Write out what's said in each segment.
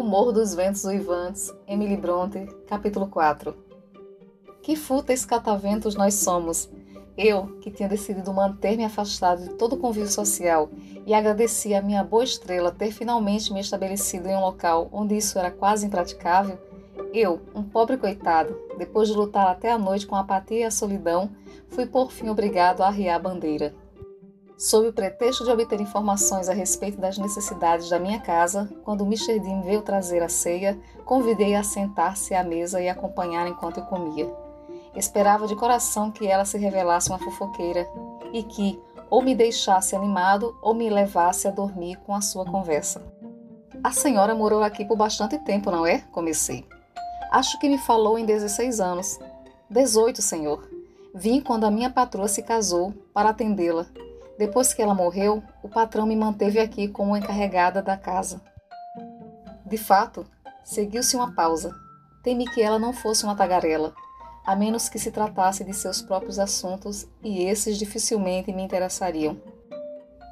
O dos Ventos Uivantes, Emily Bronte, capítulo 4 Que fúteis cataventos nós somos! Eu, que tinha decidido manter-me afastado de todo convívio social e agradecia a minha boa estrela ter finalmente me estabelecido em um local onde isso era quase impraticável, eu, um pobre coitado, depois de lutar até a noite com a apatia e a solidão, fui por fim obrigado a arriar a bandeira. Sob o pretexto de obter informações a respeito das necessidades da minha casa, quando Mr. Dean veio trazer a ceia, convidei a sentar-se à mesa e acompanhar enquanto eu comia. Esperava de coração que ela se revelasse uma fofoqueira e que ou me deixasse animado ou me levasse a dormir com a sua conversa. A senhora morou aqui por bastante tempo, não é? Comecei. Acho que me falou em 16 anos. 18, senhor. Vim quando a minha patroa se casou para atendê-la depois que ela morreu, o patrão me manteve aqui como encarregada da casa. De fato, seguiu-se uma pausa. Temi que ela não fosse uma tagarela, a menos que se tratasse de seus próprios assuntos e esses dificilmente me interessariam.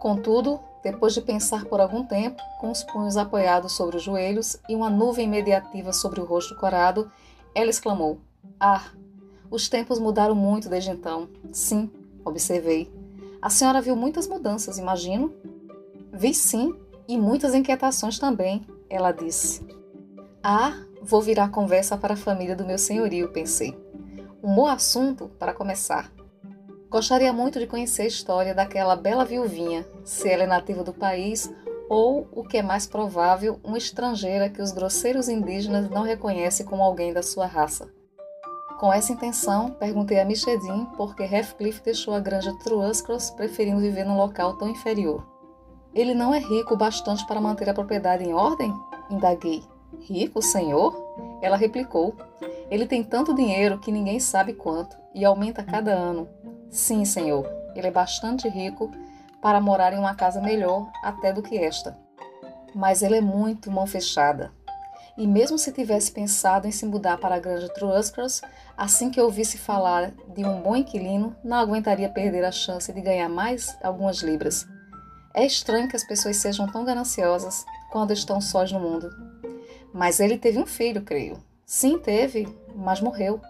Contudo, depois de pensar por algum tempo, com os punhos apoiados sobre os joelhos e uma nuvem mediativa sobre o rosto corado, ela exclamou: Ah, os tempos mudaram muito desde então. Sim, observei. A senhora viu muitas mudanças, imagino? Vi sim, e muitas inquietações também, ela disse. Ah, vou virar conversa para a família do meu senhorio, pensei. Um bom assunto para começar. Gostaria muito de conhecer a história daquela bela viuvinha, se ela é nativa do país ou, o que é mais provável, uma estrangeira que os grosseiros indígenas não reconhecem como alguém da sua raça. Com essa intenção, perguntei a Michedin por que Heathcliff deixou a granja Truascross preferindo viver num local tão inferior. Ele não é rico o bastante para manter a propriedade em ordem? Indaguei. Rico, senhor? Ela replicou. Ele tem tanto dinheiro que ninguém sabe quanto e aumenta cada ano. Sim, senhor, ele é bastante rico para morar em uma casa melhor até do que esta. Mas ele é muito mão fechada e mesmo se tivesse pensado em se mudar para a granja Truskers, assim que ouvisse falar de um bom inquilino, não aguentaria perder a chance de ganhar mais algumas libras. É estranho que as pessoas sejam tão gananciosas quando estão sós no mundo. Mas ele teve um filho, creio. Sim, teve, mas morreu.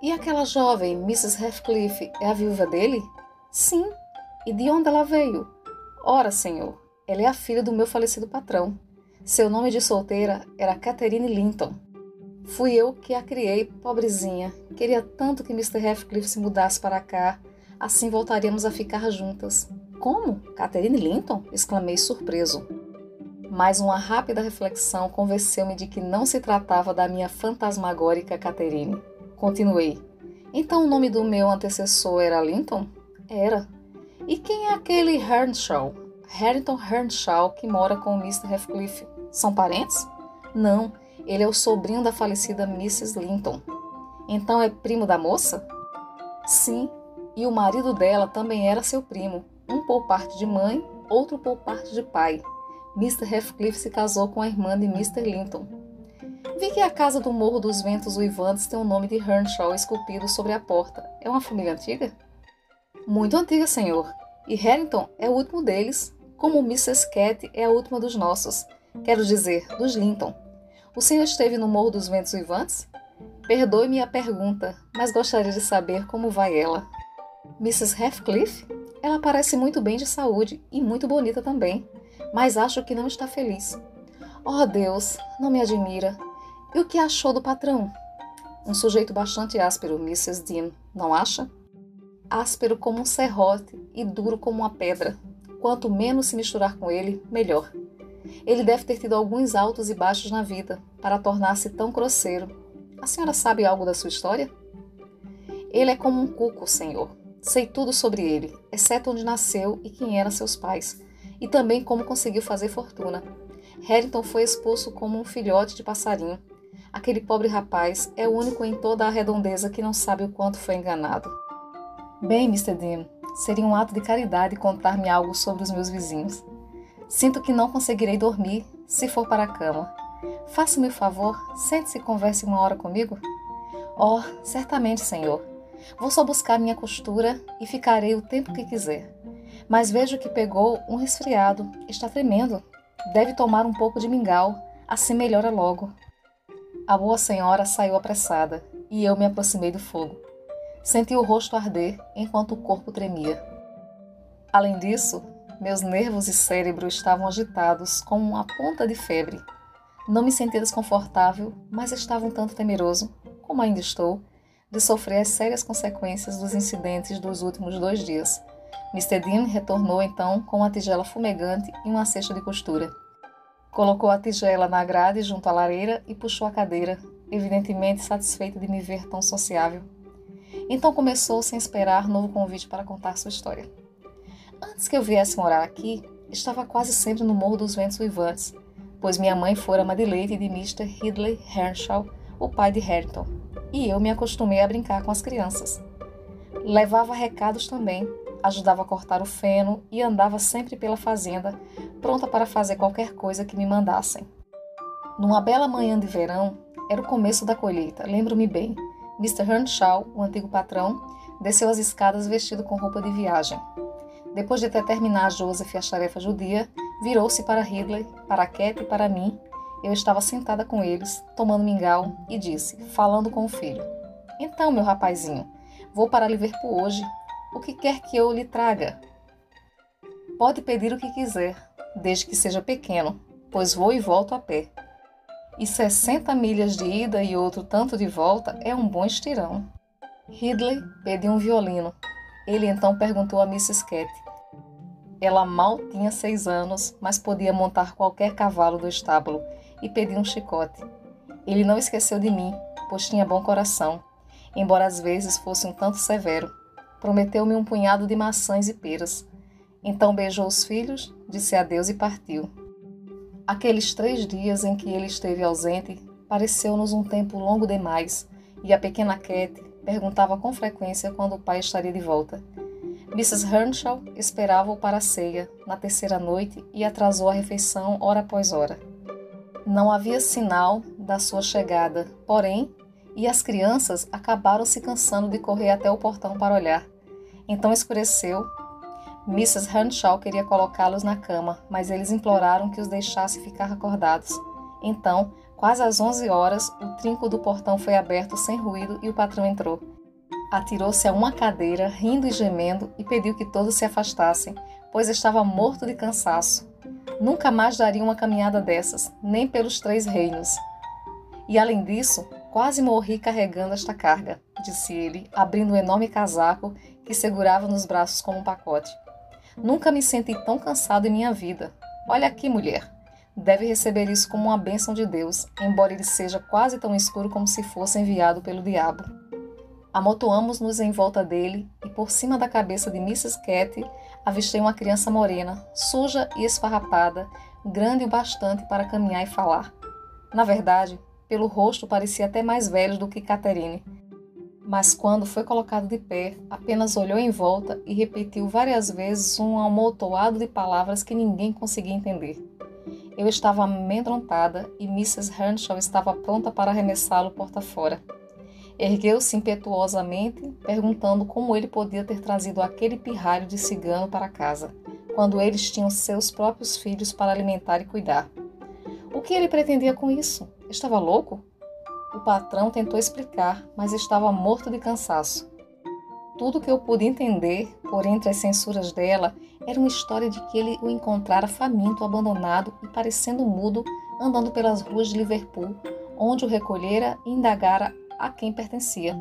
E aquela jovem, Mrs. Heathcliff, é a viúva dele? Sim. E de onde ela veio? Ora, senhor, ela é a filha do meu falecido patrão. Seu nome de solteira era Catherine Linton. Fui eu que a criei, pobrezinha. Queria tanto que Mr. Heathcliff se mudasse para cá, assim voltaríamos a ficar juntas. Como? Catherine Linton? exclamei surpreso. Mas uma rápida reflexão convenceu-me de que não se tratava da minha fantasmagórica Catherine. Continuei. Então o nome do meu antecessor era Linton? Era. E quem é aquele Hernshaw? Harrington Hernshaw que mora com Mr. Heathcliff? São parentes? Não, ele é o sobrinho da falecida Mrs. Linton. Então é primo da moça? Sim, e o marido dela também era seu primo, um por parte de mãe, outro por parte de pai. Mr. Heathcliff se casou com a irmã de Mr. Linton. Vi que a casa do Morro dos Ventos Uivantes tem o nome de Hernshaw esculpido sobre a porta. É uma família antiga? Muito antiga, senhor. E Harrington é o último deles, como Mrs. Cat é a última dos nossos. Quero dizer, dos Linton. O senhor esteve no Morro dos Ventos Uivantes? Perdoe-me a pergunta, mas gostaria de saber como vai ela. Mrs. Heathcliff? Ela parece muito bem de saúde e muito bonita também, mas acho que não está feliz. Oh Deus, não me admira. E o que achou do patrão? Um sujeito bastante áspero, Mrs. Dean, não acha? Áspero como um serrote e duro como uma pedra. Quanto menos se misturar com ele, melhor. Ele deve ter tido alguns altos e baixos na vida para tornar-se tão grosseiro. A senhora sabe algo da sua história? Ele é como um cuco, senhor. Sei tudo sobre ele, exceto onde nasceu e quem eram seus pais, e também como conseguiu fazer fortuna. Harrington foi expulso como um filhote de passarinho. Aquele pobre rapaz é o único em toda a redondeza que não sabe o quanto foi enganado. Bem, Mr. Dean, seria um ato de caridade contar-me algo sobre os meus vizinhos. Sinto que não conseguirei dormir se for para a cama. Faça-me o favor, sente-se e converse uma hora comigo. Oh, certamente, senhor. Vou só buscar minha costura e ficarei o tempo que quiser. Mas vejo que pegou um resfriado, está tremendo. Deve tomar um pouco de mingau. Assim melhora logo. A boa senhora saiu apressada e eu me aproximei do fogo. Senti o rosto arder enquanto o corpo tremia. Além disso, meus nervos e cérebro estavam agitados como uma ponta de febre. Não me sentia desconfortável, mas estava um tanto temeroso, como ainda estou, de sofrer as sérias consequências dos incidentes dos últimos dois dias. Mr. Dean retornou então com uma tigela fumegante e uma cesta de costura. Colocou a tigela na grade junto à lareira e puxou a cadeira, evidentemente satisfeito de me ver tão sociável. Então começou sem esperar novo convite para contar sua história. Antes que eu viesse morar aqui, estava quase sempre no Morro dos Ventos Uivantes, pois minha mãe fora ama de leite de Mr. Ridley Herschel, o pai de Harrington, e eu me acostumei a brincar com as crianças. Levava recados também, ajudava a cortar o feno e andava sempre pela fazenda, pronta para fazer qualquer coisa que me mandassem. Numa bela manhã de verão, era o começo da colheita, lembro-me bem. Mr. Earnshaw, o antigo patrão, desceu as escadas vestido com roupa de viagem. Depois de determinar a Joseph a tarefa judia, virou-se para Ridley, para Cat e para mim. Eu estava sentada com eles, tomando mingau, e disse, falando com o filho: Então, meu rapazinho, vou para Liverpool hoje. O que quer que eu lhe traga? Pode pedir o que quiser, desde que seja pequeno, pois vou e volto a pé. E 60 milhas de ida e outro tanto de volta é um bom estirão. Ridley pediu um violino, ele então perguntou a Mrs. Cat. Ela mal tinha seis anos, mas podia montar qualquer cavalo do estábulo e pediu um chicote. Ele não esqueceu de mim, pois tinha bom coração, embora às vezes fosse um tanto severo. Prometeu-me um punhado de maçãs e peras. Então beijou os filhos, disse adeus e partiu. Aqueles três dias em que ele esteve ausente pareceu-nos um tempo longo demais, e a pequena Cat perguntava com frequência quando o pai estaria de volta. Mrs. Earnshaw esperava-o para a ceia, na terceira noite, e atrasou a refeição hora após hora. Não havia sinal da sua chegada, porém, e as crianças acabaram se cansando de correr até o portão para olhar. Então escureceu. Mrs. Earnshaw queria colocá-los na cama, mas eles imploraram que os deixasse ficar acordados. Então, Quase às 11 horas, o trinco do portão foi aberto sem ruído e o patrão entrou. Atirou-se a uma cadeira, rindo e gemendo, e pediu que todos se afastassem, pois estava morto de cansaço. Nunca mais daria uma caminhada dessas, nem pelos três reinos. E além disso, quase morri carregando esta carga, disse ele, abrindo um enorme casaco que segurava nos braços como um pacote. Nunca me senti tão cansado em minha vida. Olha aqui, mulher deve receber isso como uma bênção de Deus, embora ele seja quase tão escuro como se fosse enviado pelo diabo. Amotoamos-nos em volta dele e por cima da cabeça de Mrs. Cat avistei uma criança morena, suja e esfarrapada, grande o bastante para caminhar e falar. Na verdade, pelo rosto parecia até mais velho do que Catherine. Mas quando foi colocado de pé, apenas olhou em volta e repetiu várias vezes um amontoado de palavras que ninguém conseguia entender. Eu estava amedrontada e Mrs. Earnshaw estava pronta para arremessá-lo porta fora. Ergueu-se impetuosamente, perguntando como ele podia ter trazido aquele pirralho de cigano para casa, quando eles tinham seus próprios filhos para alimentar e cuidar. O que ele pretendia com isso? Estava louco? O patrão tentou explicar, mas estava morto de cansaço. Tudo que eu pude entender, por entre as censuras dela, era uma história de que ele o encontrara faminto, abandonado e parecendo mudo, andando pelas ruas de Liverpool, onde o recolhera e indagara a quem pertencia.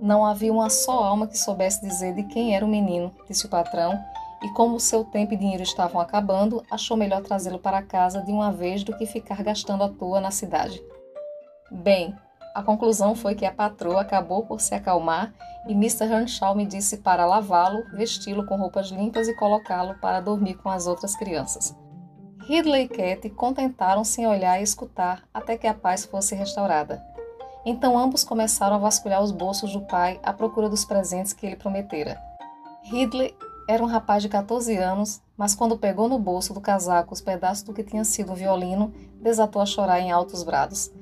Não havia uma só alma que soubesse dizer de quem era o menino, disse o patrão, e como seu tempo e dinheiro estavam acabando, achou melhor trazê-lo para casa de uma vez do que ficar gastando à toa na cidade. Bem, a conclusão foi que a patroa acabou por se acalmar e Mr. Earnshaw me disse para lavá-lo, vesti-lo com roupas limpas e colocá-lo para dormir com as outras crianças. Ridley e Cat contentaram-se em olhar e escutar até que a paz fosse restaurada. Então ambos começaram a vasculhar os bolsos do pai à procura dos presentes que ele prometera. Ridley era um rapaz de 14 anos, mas quando pegou no bolso do casaco os pedaços do que tinha sido um violino, desatou a chorar em altos brados.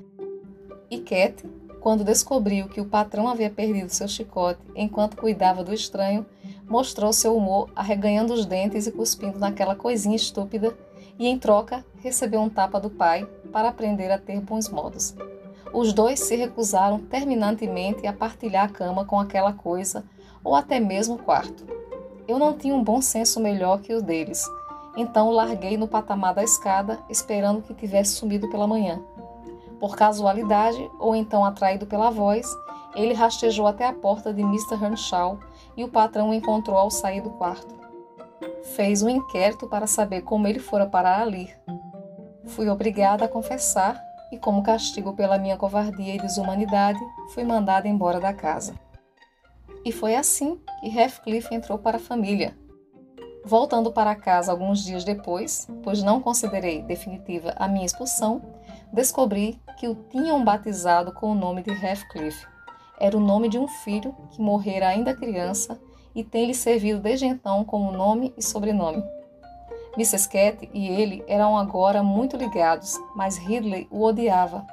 E Cat, quando descobriu que o patrão havia perdido seu chicote enquanto cuidava do estranho, mostrou seu humor arreganhando os dentes e cuspindo naquela coisinha estúpida, e em troca recebeu um tapa do pai, para aprender a ter bons modos. Os dois se recusaram terminantemente a partilhar a cama com aquela coisa ou até mesmo o quarto. Eu não tinha um bom senso melhor que o deles, então larguei no patamar da escada, esperando que tivesse sumido pela manhã. Por casualidade, ou então atraído pela voz, ele rastejou até a porta de Mr. Earnshaw e o patrão o encontrou ao sair do quarto. Fez um inquérito para saber como ele fora parar ali. Fui obrigada a confessar e, como castigo pela minha covardia e desumanidade, fui mandada embora da casa. E foi assim que Heathcliff entrou para a família. Voltando para casa alguns dias depois, pois não considerei definitiva a minha expulsão, descobri que o tinham batizado com o nome de Heathcliff. Era o nome de um filho que morrera ainda criança e tem-lhe servido desde então como nome e sobrenome. Mrs. Cat e ele eram agora muito ligados, mas Ridley o odiava.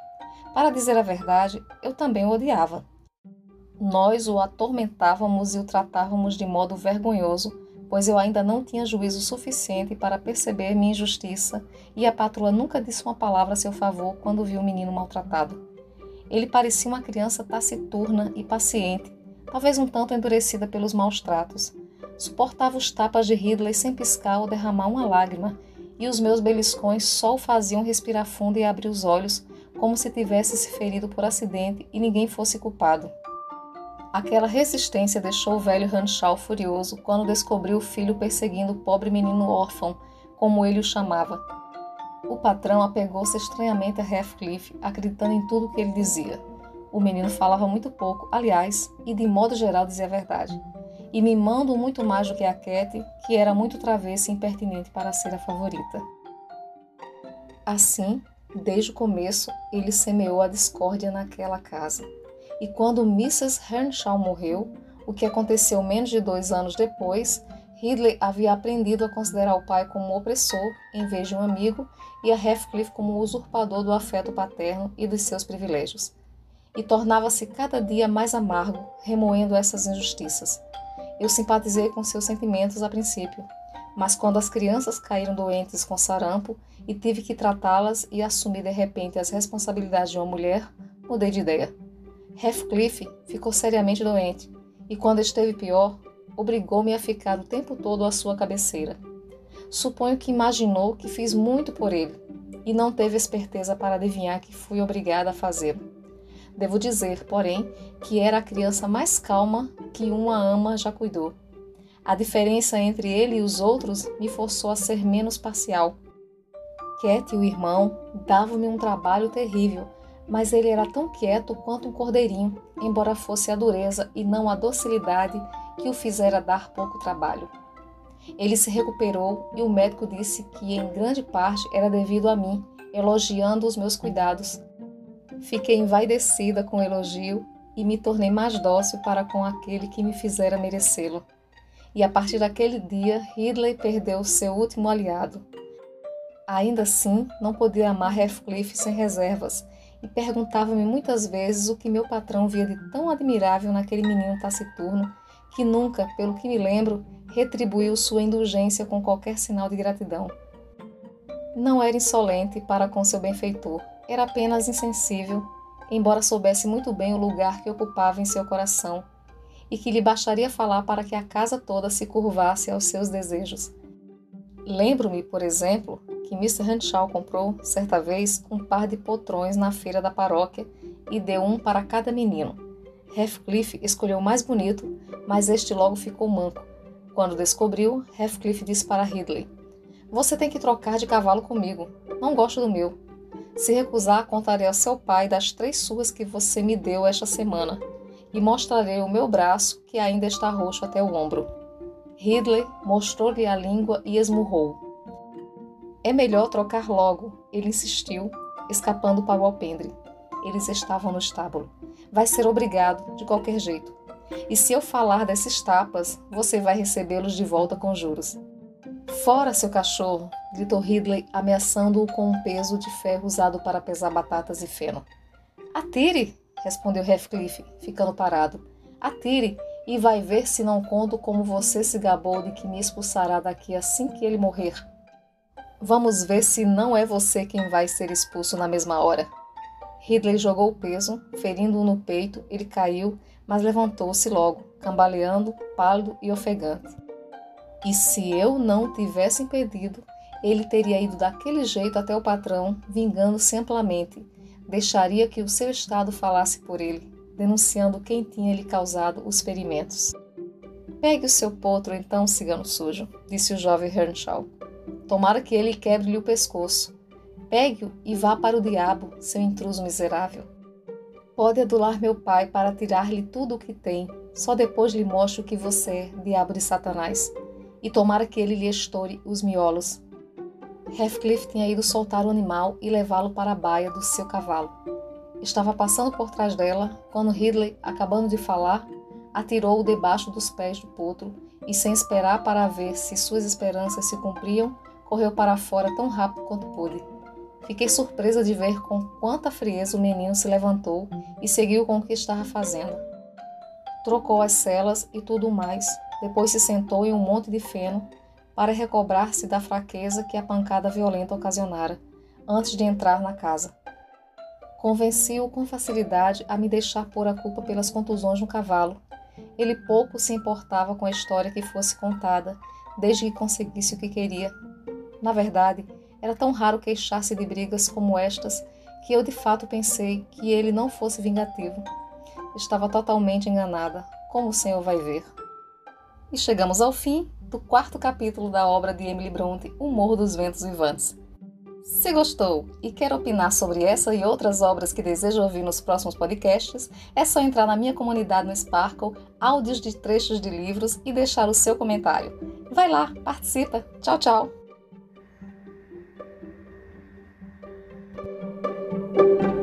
Para dizer a verdade, eu também o odiava. Nós o atormentávamos e o tratávamos de modo vergonhoso, pois eu ainda não tinha juízo suficiente para perceber minha injustiça e a patroa nunca disse uma palavra a seu favor quando viu o menino maltratado. Ele parecia uma criança taciturna e paciente, talvez um tanto endurecida pelos maus tratos. Suportava os tapas de Ridley sem piscar ou derramar uma lágrima, e os meus beliscões só o faziam respirar fundo e abrir os olhos, como se tivesse se ferido por acidente e ninguém fosse culpado. Aquela resistência deixou o velho Hanshaw furioso quando descobriu o filho perseguindo o pobre menino órfão, como ele o chamava. O patrão apegou-se estranhamente a Heathcliff, acreditando em tudo o que ele dizia. O menino falava muito pouco, aliás, e de modo geral dizia a verdade. E mimando muito mais do que a Cat, que era muito travessa e impertinente para ser a favorita. Assim, desde o começo, ele semeou a discórdia naquela casa. E quando Mrs. Hernshaw morreu, o que aconteceu menos de dois anos depois, Ridley havia aprendido a considerar o pai como um opressor em vez de um amigo e a Heathcliff como usurpador do afeto paterno e dos seus privilégios e tornava-se cada dia mais amargo, remoendo essas injustiças. Eu simpatizei com seus sentimentos a princípio, mas quando as crianças caíram doentes com sarampo e tive que tratá-las e assumir de repente as responsabilidades de uma mulher, mudei de ideia. Heathcliff ficou seriamente doente e, quando esteve pior, obrigou-me a ficar o tempo todo à sua cabeceira. Suponho que imaginou que fiz muito por ele e não teve esperteza para adivinhar que fui obrigada a fazê-lo. Devo dizer, porém, que era a criança mais calma que uma ama já cuidou. A diferença entre ele e os outros me forçou a ser menos parcial. Cat e o irmão davam-me um trabalho terrível, mas ele era tão quieto quanto um cordeirinho, embora fosse a dureza e não a docilidade que o fizera dar pouco trabalho. Ele se recuperou e o médico disse que em grande parte era devido a mim, elogiando os meus cuidados, Fiquei envaidecida com o elogio e me tornei mais dócil para com aquele que me fizera merecê-lo. E a partir daquele dia, Ridley perdeu seu último aliado. Ainda assim, não podia amar Heathcliff sem reservas e perguntava-me muitas vezes o que meu patrão via de tão admirável naquele menino taciturno que nunca, pelo que me lembro, retribuiu sua indulgência com qualquer sinal de gratidão. Não era insolente para com seu benfeitor, era apenas insensível, embora soubesse muito bem o lugar que ocupava em seu coração e que lhe bastaria falar para que a casa toda se curvasse aos seus desejos. Lembro-me, por exemplo, que Mr. Henshaw comprou, certa vez, um par de potrões na feira da paróquia e deu um para cada menino. Heathcliff escolheu o mais bonito, mas este logo ficou manco. Quando descobriu, Heathcliff disse para Ridley: Você tem que trocar de cavalo comigo. Não gosto do meu. Se recusar, contarei ao seu pai das três suas que você me deu esta semana e mostrarei o meu braço, que ainda está roxo até o ombro. Ridley mostrou-lhe a língua e esmurrou. É melhor trocar logo, ele insistiu, escapando para o alpendre. Eles estavam no estábulo. Vai ser obrigado, de qualquer jeito. E se eu falar desses tapas, você vai recebê-los de volta com juros. Fora, seu cachorro! gritou Ridley, ameaçando-o com um peso de ferro usado para pesar batatas e feno. Atire! respondeu Heathcliff, ficando parado. Atire e vai ver se não conto como você se gabou de que me expulsará daqui assim que ele morrer. Vamos ver se não é você quem vai ser expulso na mesma hora. Ridley jogou o peso, ferindo-o no peito, ele caiu, mas levantou-se logo, cambaleando, pálido e ofegante. E se eu não tivesse impedido, ele teria ido daquele jeito até o patrão, vingando-se amplamente. Deixaria que o seu estado falasse por ele, denunciando quem tinha lhe causado os ferimentos. Pegue o seu potro, então, cigano sujo, disse o jovem Earnshaw. Tomara que ele quebre-lhe o pescoço. Pegue-o e vá para o diabo, seu intruso miserável. Pode adular meu pai para tirar-lhe tudo o que tem, só depois lhe mostro que você é, diabo de Satanás, e tomara que ele lhe estoure os miolos. Heathcliff tinha ido soltar o animal e levá-lo para a baia do seu cavalo. Estava passando por trás dela quando Ridley, acabando de falar, atirou-o debaixo dos pés do potro e, sem esperar para ver se suas esperanças se cumpriam, correu para fora tão rápido quanto pôde. Fiquei surpresa de ver com quanta frieza o menino se levantou e seguiu com o que estava fazendo. Trocou as celas e tudo mais, depois se sentou em um monte de feno para recobrar-se da fraqueza que a pancada violenta ocasionara, antes de entrar na casa. Convenci-o com facilidade a me deixar pôr a culpa pelas contusões no cavalo ele pouco se importava com a história que fosse contada, desde que conseguisse o que queria. Na verdade, era tão raro queixar-se de brigas como estas que eu de fato pensei que ele não fosse vingativo. Estava totalmente enganada, como o senhor vai ver. E chegamos ao fim do quarto capítulo da obra de Emily Bronte, O Morro dos Ventos Vivantes. Se gostou e quer opinar sobre essa e outras obras que deseja ouvir nos próximos podcasts, é só entrar na minha comunidade no Sparkle, áudios de trechos de livros e deixar o seu comentário. Vai lá, participa. Tchau, tchau. Thank you.